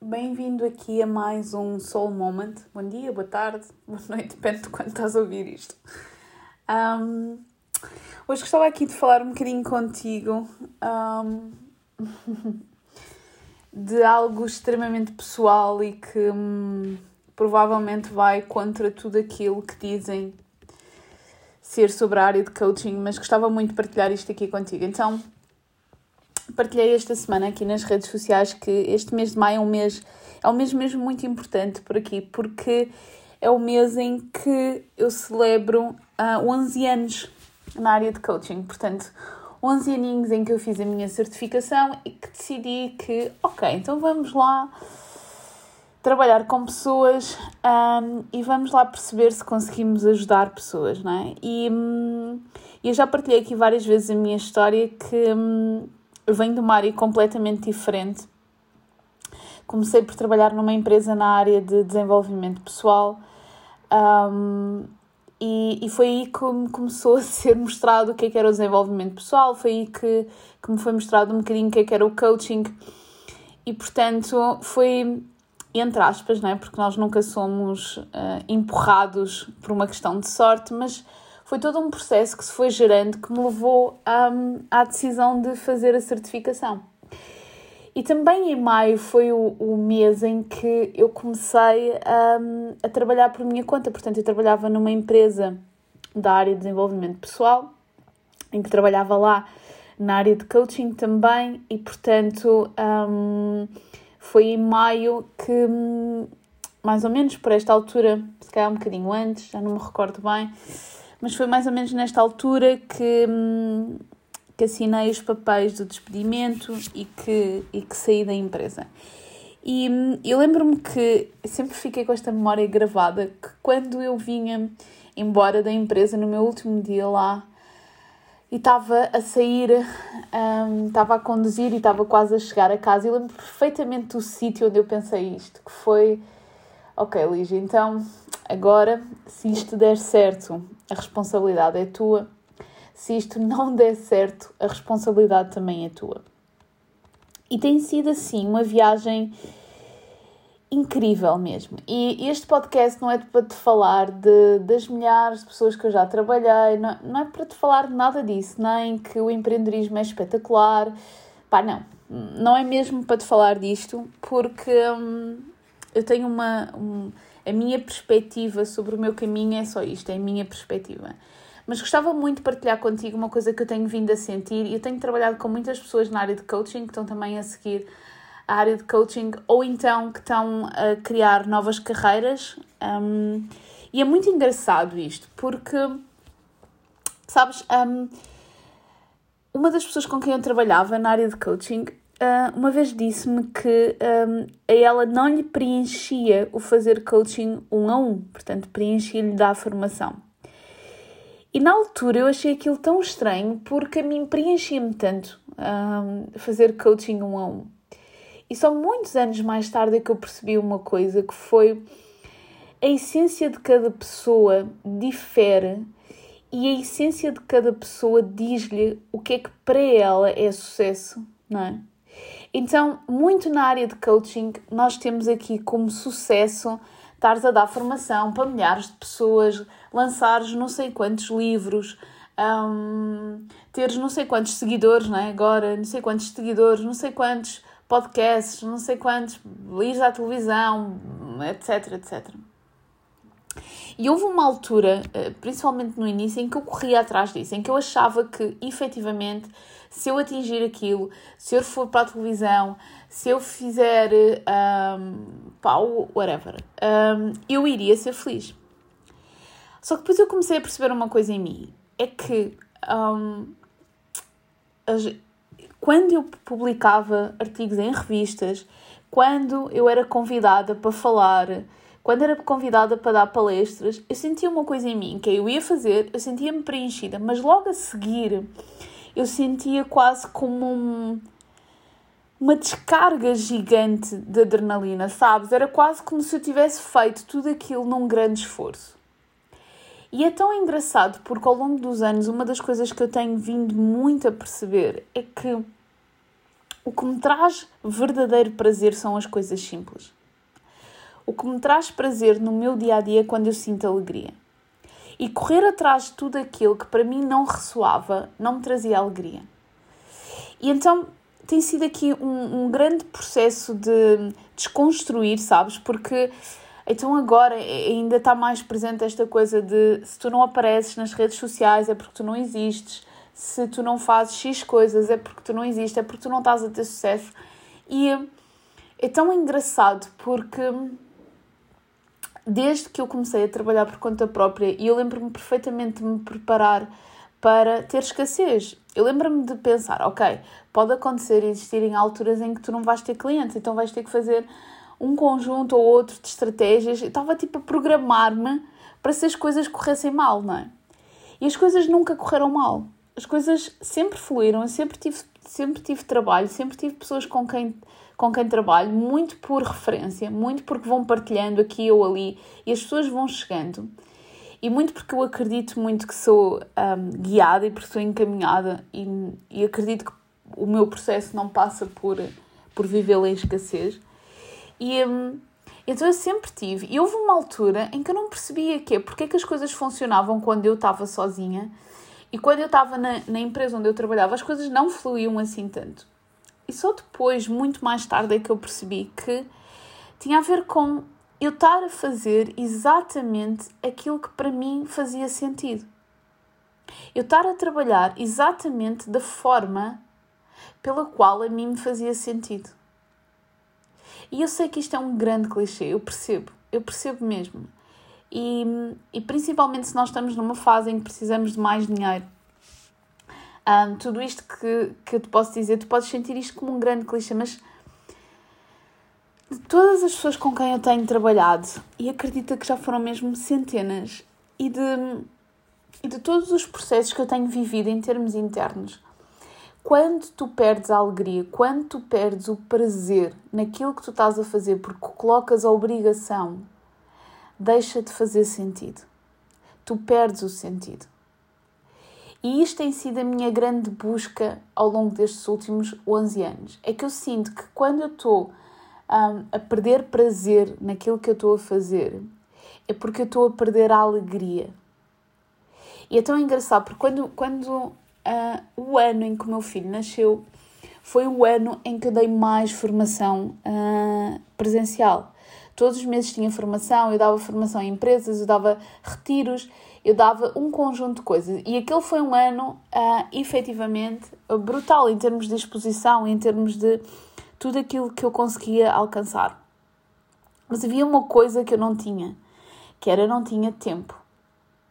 Bem-vindo aqui a mais um Soul Moment. Bom dia, boa tarde, boa noite, depende de quando estás a ouvir isto. Um, hoje gostava aqui de falar um bocadinho contigo um, de algo extremamente pessoal e que hum, provavelmente vai contra tudo aquilo que dizem ser sobre a área de coaching, mas gostava muito de partilhar isto aqui contigo. Então, partilhei esta semana aqui nas redes sociais que este mês de maio é um mês, é um mês mesmo muito importante por aqui, porque é o mês em que eu celebro uh, ah, 11 anos na área de coaching. Portanto, 11 aninhos em que eu fiz a minha certificação e que decidi que, ok, então vamos lá trabalhar com pessoas um, e vamos lá perceber se conseguimos ajudar pessoas, não é? E hum, eu já partilhei aqui várias vezes a minha história que hum, venho de uma área completamente diferente. Comecei por trabalhar numa empresa na área de desenvolvimento pessoal um, e, e foi aí que me começou a ser mostrado o que, é que era o desenvolvimento pessoal, foi aí que, que me foi mostrado um bocadinho o que, é que era o coaching e portanto foi entre aspas, é? porque nós nunca somos uh, empurrados por uma questão de sorte, mas foi todo um processo que se foi gerando que me levou um, à decisão de fazer a certificação. E também em maio foi o, o mês em que eu comecei um, a trabalhar por minha conta. Portanto, eu trabalhava numa empresa da área de desenvolvimento pessoal, em que trabalhava lá na área de coaching também, e portanto um, foi em maio que, hum, mais ou menos por esta altura, se calhar um bocadinho antes, já não me recordo bem, mas foi mais ou menos nesta altura que, hum, que assinei os papéis do despedimento e que, e que saí da empresa. E hum, eu lembro-me que sempre fiquei com esta memória gravada que quando eu vinha embora da empresa no meu último dia lá e estava a sair, um, estava a conduzir e estava quase a chegar a casa. E lembro perfeitamente do sítio onde eu pensei isto, que foi, ok, Lígia, então agora se isto der certo, a responsabilidade é tua. Se isto não der certo, a responsabilidade também é tua. E tem sido assim uma viagem incrível mesmo. E este podcast não é para te falar de, das milhares de pessoas que eu já trabalhei, não, não é para te falar de nada disso, nem que o empreendedorismo é espetacular. Pá, não. Não é mesmo para te falar disto, porque hum, eu tenho uma. Um, a minha perspectiva sobre o meu caminho é só isto, é a minha perspectiva. Mas gostava muito de partilhar contigo uma coisa que eu tenho vindo a sentir e eu tenho trabalhado com muitas pessoas na área de coaching que estão também a seguir a área de coaching ou então que estão a criar novas carreiras. Um, e é muito engraçado isto, porque, sabes, um, uma das pessoas com quem eu trabalhava na área de coaching uh, uma vez disse-me que um, a ela não lhe preenchia o fazer coaching um a um, portanto, preenchia-lhe da formação. E na altura eu achei aquilo tão estranho porque a mim preenchia-me tanto um, fazer coaching um a um. E só muitos anos mais tarde é que eu percebi uma coisa que foi a essência de cada pessoa difere e a essência de cada pessoa diz-lhe o que é que para ela é sucesso, não é? Então, muito na área de coaching, nós temos aqui como sucesso estares a dar formação para milhares de pessoas, lançares não sei quantos livros, um, teres não sei quantos seguidores, não é? Agora, não sei quantos seguidores, não sei quantos podcasts, não sei quantos, ires à televisão, etc, etc. E houve uma altura, eh, principalmente no início, em que eu corria atrás disso, em que eu achava que, efetivamente, se eu atingir aquilo, se eu for para a televisão, se eu fizer, um, pá, whatever, um, eu iria ser feliz. Só que depois eu comecei a perceber uma coisa em mim, é que um, quando eu publicava artigos em revistas, quando eu era convidada para falar, quando era convidada para dar palestras, eu sentia uma coisa em mim que eu ia fazer, eu sentia-me preenchida, mas logo a seguir eu sentia quase como um, uma descarga gigante de adrenalina, sabes? Era quase como se eu tivesse feito tudo aquilo num grande esforço. E é tão engraçado porque ao longo dos anos, uma das coisas que eu tenho vindo muito a perceber é que o que me traz verdadeiro prazer são as coisas simples. O que me traz prazer no meu dia a dia quando eu sinto alegria. E correr atrás de tudo aquilo que para mim não ressoava não me trazia alegria. E então tem sido aqui um, um grande processo de desconstruir, sabes? Porque então agora ainda está mais presente esta coisa de se tu não apareces nas redes sociais é porque tu não existes, se tu não fazes X coisas é porque tu não existes, é porque tu não estás a ter sucesso. E é tão engraçado porque desde que eu comecei a trabalhar por conta própria, e eu lembro-me perfeitamente de me preparar para ter escassez. Eu lembro-me de pensar, ok, pode acontecer existirem alturas em que tu não vais ter clientes, então vais ter que fazer um conjunto ou outro de estratégias. Eu estava tipo a programar-me para se as coisas corressem mal, não é? E as coisas nunca correram mal. As coisas sempre fluíram, eu sempre tive, sempre tive trabalho, sempre tive pessoas com quem, com quem trabalho, muito por referência, muito porque vão partilhando aqui ou ali e as pessoas vão chegando. E muito porque eu acredito muito que sou um, guiada e porque sou encaminhada e, e acredito que o meu processo não passa por, por vivê-la em escassez. E hum, então eu sempre tive. E houve uma altura em que eu não percebia que porque é que as coisas funcionavam quando eu estava sozinha e quando eu estava na, na empresa onde eu trabalhava as coisas não fluíam assim tanto. E só depois, muito mais tarde, é que eu percebi que tinha a ver com eu estar a fazer exatamente aquilo que para mim fazia sentido. Eu estar a trabalhar exatamente da forma pela qual a mim me fazia sentido. E eu sei que isto é um grande clichê, eu percebo, eu percebo mesmo. E, e principalmente se nós estamos numa fase em que precisamos de mais dinheiro. Um, tudo isto que, que eu te posso dizer, tu podes sentir isto como um grande clichê, mas de todas as pessoas com quem eu tenho trabalhado, e acredita que já foram mesmo centenas, e de, e de todos os processos que eu tenho vivido em termos internos, quando tu perdes a alegria, quando tu perdes o prazer naquilo que tu estás a fazer porque colocas a obrigação, deixa de fazer sentido. Tu perdes o sentido. E isto tem sido a minha grande busca ao longo destes últimos 11 anos. É que eu sinto que quando eu estou um, a perder prazer naquilo que eu estou a fazer, é porque eu estou a perder a alegria. E é tão engraçado, porque quando, quando uh, o ano em que o meu filho nasceu foi o ano em que eu dei mais formação uh, presencial. Todos os meses tinha formação, eu dava formação em empresas, eu dava retiros, eu dava um conjunto de coisas. E aquele foi um ano uh, efetivamente brutal em termos de exposição, em termos de tudo aquilo que eu conseguia alcançar. Mas havia uma coisa que eu não tinha, que era eu não tinha tempo.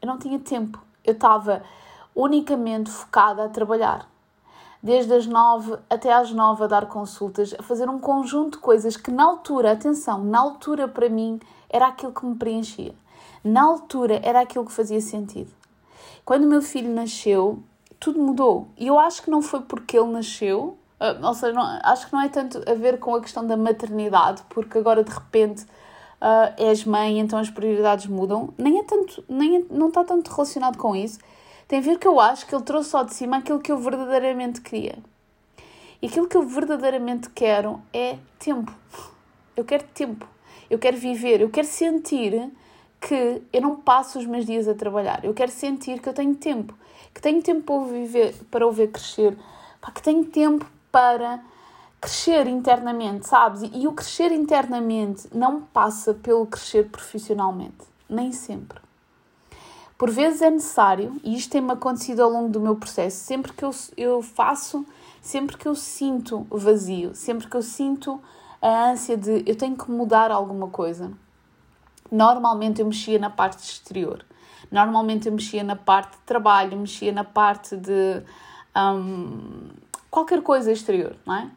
Eu não tinha tempo. Eu estava unicamente focada a trabalhar. Desde as nove até às nove a dar consultas, a fazer um conjunto de coisas que na altura, atenção, na altura para mim era aquilo que me preenchia. Na altura era aquilo que fazia sentido. Quando o meu filho nasceu, tudo mudou. E eu acho que não foi porque ele nasceu, ah, ou seja, não, acho que não é tanto a ver com a questão da maternidade, porque agora de repente uh, és mãe, então as prioridades mudam. Nem é tanto, nem é, não está tanto relacionado com isso tem a ver que eu acho que ele trouxe só de cima aquilo que eu verdadeiramente queria. E aquilo que eu verdadeiramente quero é tempo. Eu quero tempo. Eu quero viver. Eu quero sentir que eu não passo os meus dias a trabalhar. Eu quero sentir que eu tenho tempo. Que tenho tempo para o, viver, para o ver crescer. Que tenho tempo para crescer internamente, sabes? E o crescer internamente não passa pelo crescer profissionalmente. Nem sempre. Por vezes é necessário, e isto tem-me acontecido ao longo do meu processo, sempre que eu, eu faço, sempre que eu sinto vazio, sempre que eu sinto a ânsia de eu tenho que mudar alguma coisa. Normalmente eu mexia na parte exterior. Normalmente eu mexia na parte de trabalho, mexia na parte de um, qualquer coisa exterior, não é?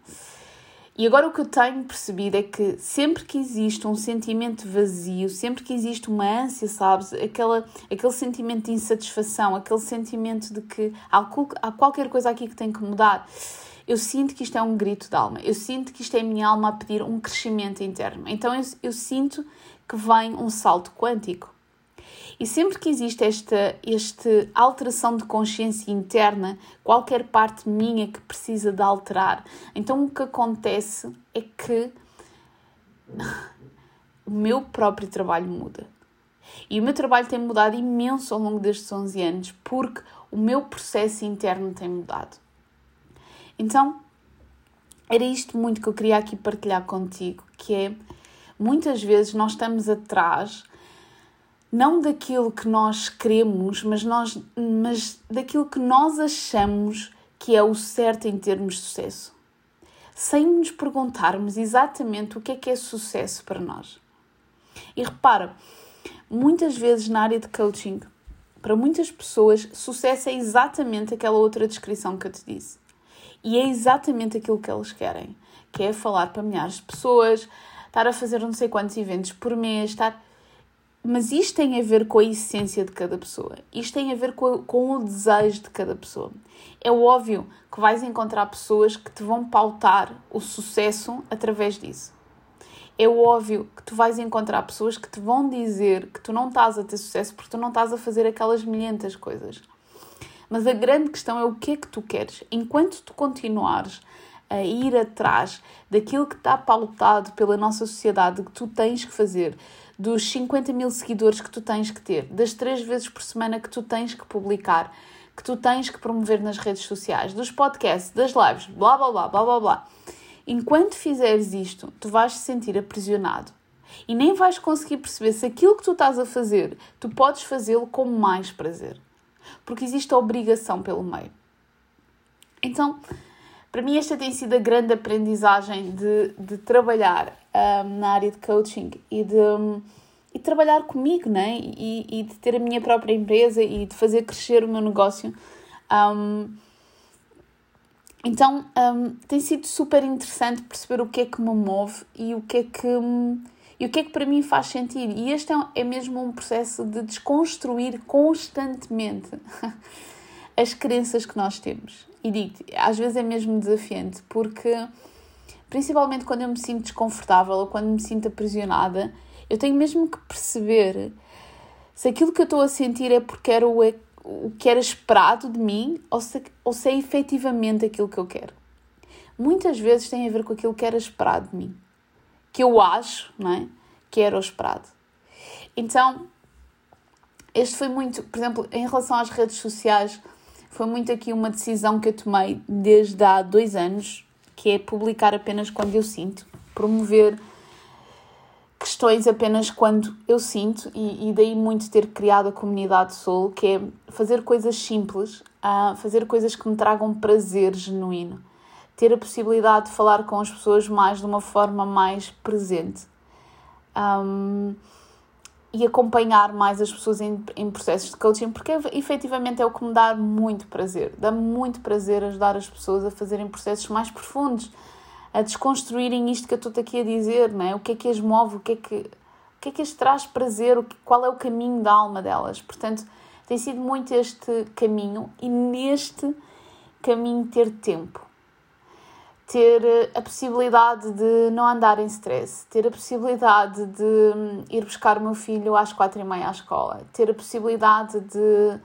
E agora o que eu tenho percebido é que sempre que existe um sentimento vazio, sempre que existe uma ânsia, sabes, aquela, aquele sentimento de insatisfação, aquele sentimento de que há, há qualquer coisa aqui que tem que mudar, eu sinto que isto é um grito de alma, eu sinto que isto é a minha alma a pedir um crescimento interno. Então eu, eu sinto que vem um salto quântico. E sempre que existe esta, esta alteração de consciência interna, qualquer parte minha que precisa de alterar, então o que acontece é que o meu próprio trabalho muda. E o meu trabalho tem mudado imenso ao longo destes 11 anos, porque o meu processo interno tem mudado. Então, era isto muito que eu queria aqui partilhar contigo, que é muitas vezes nós estamos atrás não daquilo que nós queremos, mas, nós, mas daquilo que nós achamos que é o certo em termos de sucesso, sem nos perguntarmos exatamente o que é que é sucesso para nós. E repara, muitas vezes na área de coaching, para muitas pessoas, sucesso é exatamente aquela outra descrição que eu te disse. E é exatamente aquilo que eles querem, que é falar para milhares de pessoas, estar a fazer não sei quantos eventos por mês, estar mas isto tem a ver com a essência de cada pessoa. Isto tem a ver com, com o desejo de cada pessoa. É óbvio que vais encontrar pessoas que te vão pautar o sucesso através disso. É óbvio que tu vais encontrar pessoas que te vão dizer que tu não estás a ter sucesso porque tu não estás a fazer aquelas milhentas coisas. Mas a grande questão é o que é que tu queres. Enquanto tu continuares a ir atrás daquilo que está pautado pela nossa sociedade, que tu tens que fazer, dos 50 mil seguidores que tu tens que ter, das três vezes por semana que tu tens que publicar, que tu tens que promover nas redes sociais, dos podcasts, das lives, blá blá blá blá blá blá. Enquanto fizeres isto, tu vais te sentir aprisionado e nem vais conseguir perceber se aquilo que tu estás a fazer, tu podes fazê-lo com mais prazer, porque existe a obrigação pelo meio. Então, para mim, esta tem sido a grande aprendizagem de, de trabalhar um, na área de coaching e de, um, e trabalhar comigo, né? E, e, de ter a minha própria empresa e de fazer crescer o meu negócio. Um, então, tem sido super interessante perceber o que é que me move e o que é que, e o que, é que para mim faz sentido. E este é, é mesmo um processo de desconstruir constantemente as crenças que nós temos. E digo às vezes é mesmo desafiante, porque principalmente quando eu me sinto desconfortável ou quando me sinto aprisionada, eu tenho mesmo que perceber se aquilo que eu estou a sentir é porque era o, o que era esperado de mim ou se, ou se é efetivamente aquilo que eu quero. Muitas vezes tem a ver com aquilo que era esperado de mim, que eu acho não é? que era o esperado. Então, este foi muito, por exemplo, em relação às redes sociais, foi muito aqui uma decisão que eu tomei desde há dois anos, que é publicar apenas quando eu sinto, promover questões apenas quando eu sinto, e, e daí muito ter criado a comunidade Soul, que é fazer coisas simples, uh, fazer coisas que me tragam prazer genuíno, ter a possibilidade de falar com as pessoas mais de uma forma mais presente. Um, e acompanhar mais as pessoas em, em processos de coaching, porque efetivamente é o que me dá muito prazer. Dá muito prazer ajudar as pessoas a fazerem processos mais profundos, a desconstruírem isto que eu estou aqui a dizer, né? o que é que as move, o que é que, o que, é que as traz prazer, que, qual é o caminho da alma delas. Portanto, tem sido muito este caminho e neste caminho ter tempo ter eh, a possibilidade de não andar em stress, ter a possibilidade de hum, ir buscar o meu filho às quatro e meia à escola, ter a possibilidade de,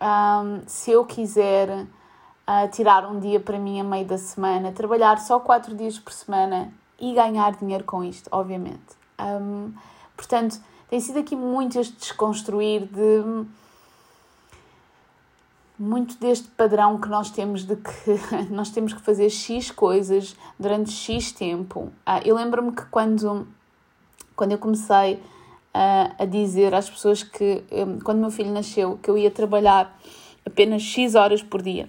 um, se eu quiser, uh, tirar um dia para mim a meio da semana, trabalhar só quatro dias por semana e ganhar dinheiro com isto, obviamente. Um, portanto, tem sido aqui muito este desconstruir de hum, muito deste padrão que nós temos de que nós temos que fazer X coisas durante X tempo. Ah, eu lembro-me que quando, quando eu comecei a, a dizer às pessoas que, hum, quando meu filho nasceu, que eu ia trabalhar apenas X horas por dia.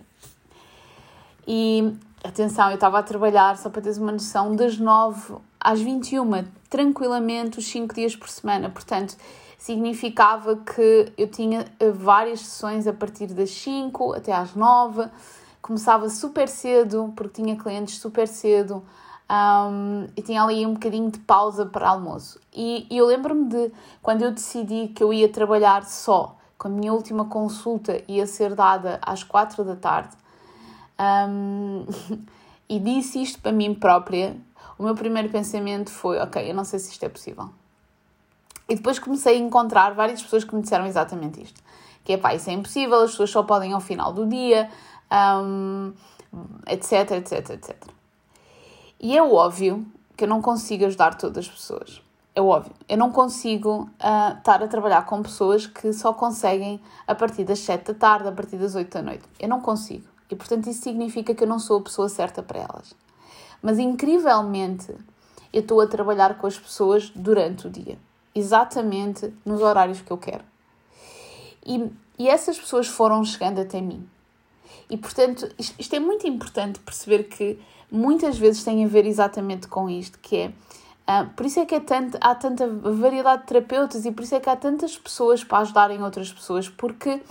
E atenção, eu estava a trabalhar, só para teres uma noção, das 9 às 21, tranquilamente, os 5 dias por semana. Portanto, significava que eu tinha eh, várias sessões a partir das 5 até às 9, começava super cedo, porque tinha clientes super cedo, um, e tinha ali um bocadinho de pausa para almoço. E, e eu lembro-me de quando eu decidi que eu ia trabalhar só, com a minha última consulta ia ser dada às quatro da tarde, um, e disse isto para mim própria, o meu primeiro pensamento foi: ok, eu não sei se isto é possível. E depois comecei a encontrar várias pessoas que me disseram exatamente isto: que é pá, isso é impossível, as pessoas só podem ao final do dia, um, etc, etc, etc. E é óbvio que eu não consigo ajudar todas as pessoas. É óbvio. Eu não consigo uh, estar a trabalhar com pessoas que só conseguem a partir das 7 da tarde, a partir das 8 da noite. Eu não consigo. E portanto isso significa que eu não sou a pessoa certa para elas. Mas incrivelmente eu estou a trabalhar com as pessoas durante o dia, exatamente nos horários que eu quero. E, e essas pessoas foram chegando até mim. E portanto, isto, isto é muito importante perceber que muitas vezes tem a ver exatamente com isto, que é Uh, por isso é que é tanto, há tanta variedade de terapeutas e por isso é que há tantas pessoas para ajudarem outras pessoas, porque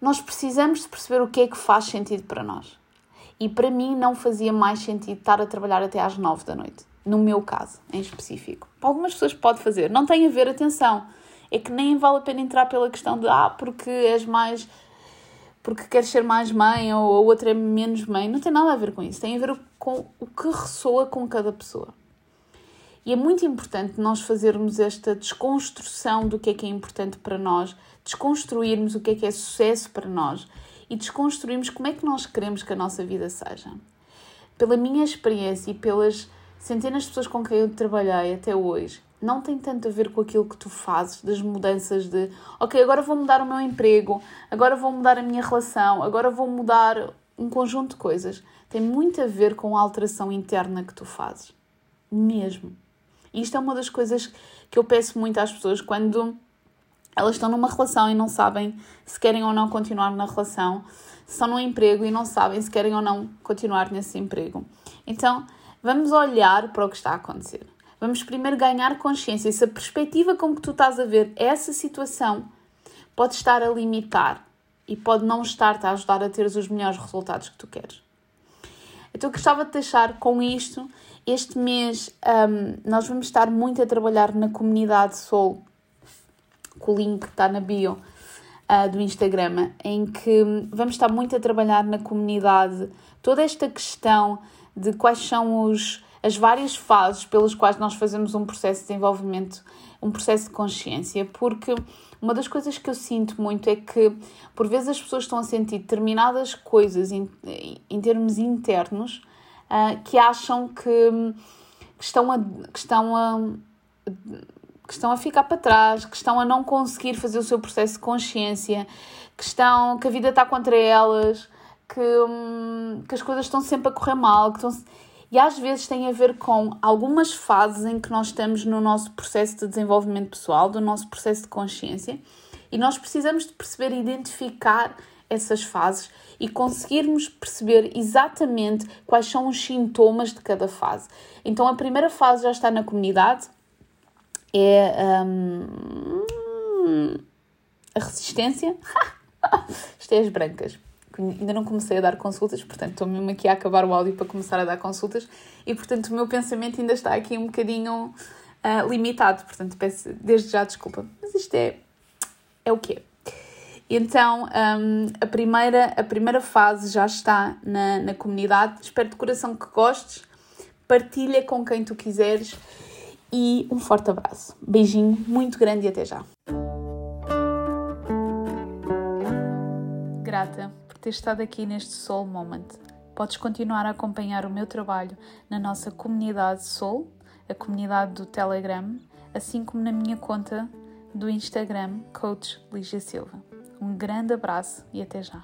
nós precisamos de perceber o que é que faz sentido para nós. E para mim não fazia mais sentido estar a trabalhar até às nove da noite, no meu caso em específico. Para algumas pessoas pode fazer, não tem a ver, atenção, é que nem vale a pena entrar pela questão de ah, porque és mais porque queres ser mais mãe ou a outra é menos mãe, não tem nada a ver com isso, tem a ver com o que ressoa com cada pessoa. E é muito importante nós fazermos esta desconstrução do que é que é importante para nós, desconstruirmos o que é que é sucesso para nós e desconstruirmos como é que nós queremos que a nossa vida seja. Pela minha experiência e pelas centenas de pessoas com quem eu trabalhei até hoje, não tem tanto a ver com aquilo que tu fazes, das mudanças de ok, agora vou mudar o meu emprego, agora vou mudar a minha relação, agora vou mudar um conjunto de coisas. Tem muito a ver com a alteração interna que tu fazes. Mesmo. E isto é uma das coisas que eu peço muito às pessoas quando elas estão numa relação e não sabem se querem ou não continuar na relação, se estão num emprego e não sabem se querem ou não continuar nesse emprego. Então, vamos olhar para o que está a acontecer. Vamos primeiro ganhar consciência se a perspectiva com que tu estás a ver essa situação pode estar a limitar e pode não estar-te a ajudar a ter os melhores resultados que tu queres. Então, gostava de deixar com isto este mês um, nós vamos estar muito a trabalhar na comunidade Soul, com o link que está na bio uh, do Instagram, em que vamos estar muito a trabalhar na comunidade toda esta questão de quais são os, as várias fases pelas quais nós fazemos um processo de desenvolvimento, um processo de consciência, porque uma das coisas que eu sinto muito é que por vezes as pessoas estão a sentir determinadas coisas em, em termos internos uh, que acham que, que, estão a, que, estão a, que estão a ficar para trás, que estão a não conseguir fazer o seu processo de consciência, que, estão, que a vida está contra elas, que, hum, que as coisas estão sempre a correr mal, que estão... E às vezes tem a ver com algumas fases em que nós estamos no nosso processo de desenvolvimento pessoal, do nosso processo de consciência, e nós precisamos de perceber e identificar essas fases e conseguirmos perceber exatamente quais são os sintomas de cada fase. Então, a primeira fase já está na comunidade, é um, a resistência. Isto é as brancas. Ainda não comecei a dar consultas, portanto, estou mesmo aqui a acabar o áudio para começar a dar consultas e, portanto, o meu pensamento ainda está aqui um bocadinho uh, limitado. Portanto, peço desde já desculpa, mas isto é, é o que é. Então, um, a, primeira, a primeira fase já está na, na comunidade. Espero de coração que gostes. Partilha com quem tu quiseres. E um forte abraço. Beijinho muito grande e até já. Grata ter estado aqui neste Soul Moment. Podes continuar a acompanhar o meu trabalho na nossa comunidade Soul, a comunidade do Telegram, assim como na minha conta do Instagram, Coach Lígia Silva. Um grande abraço e até já!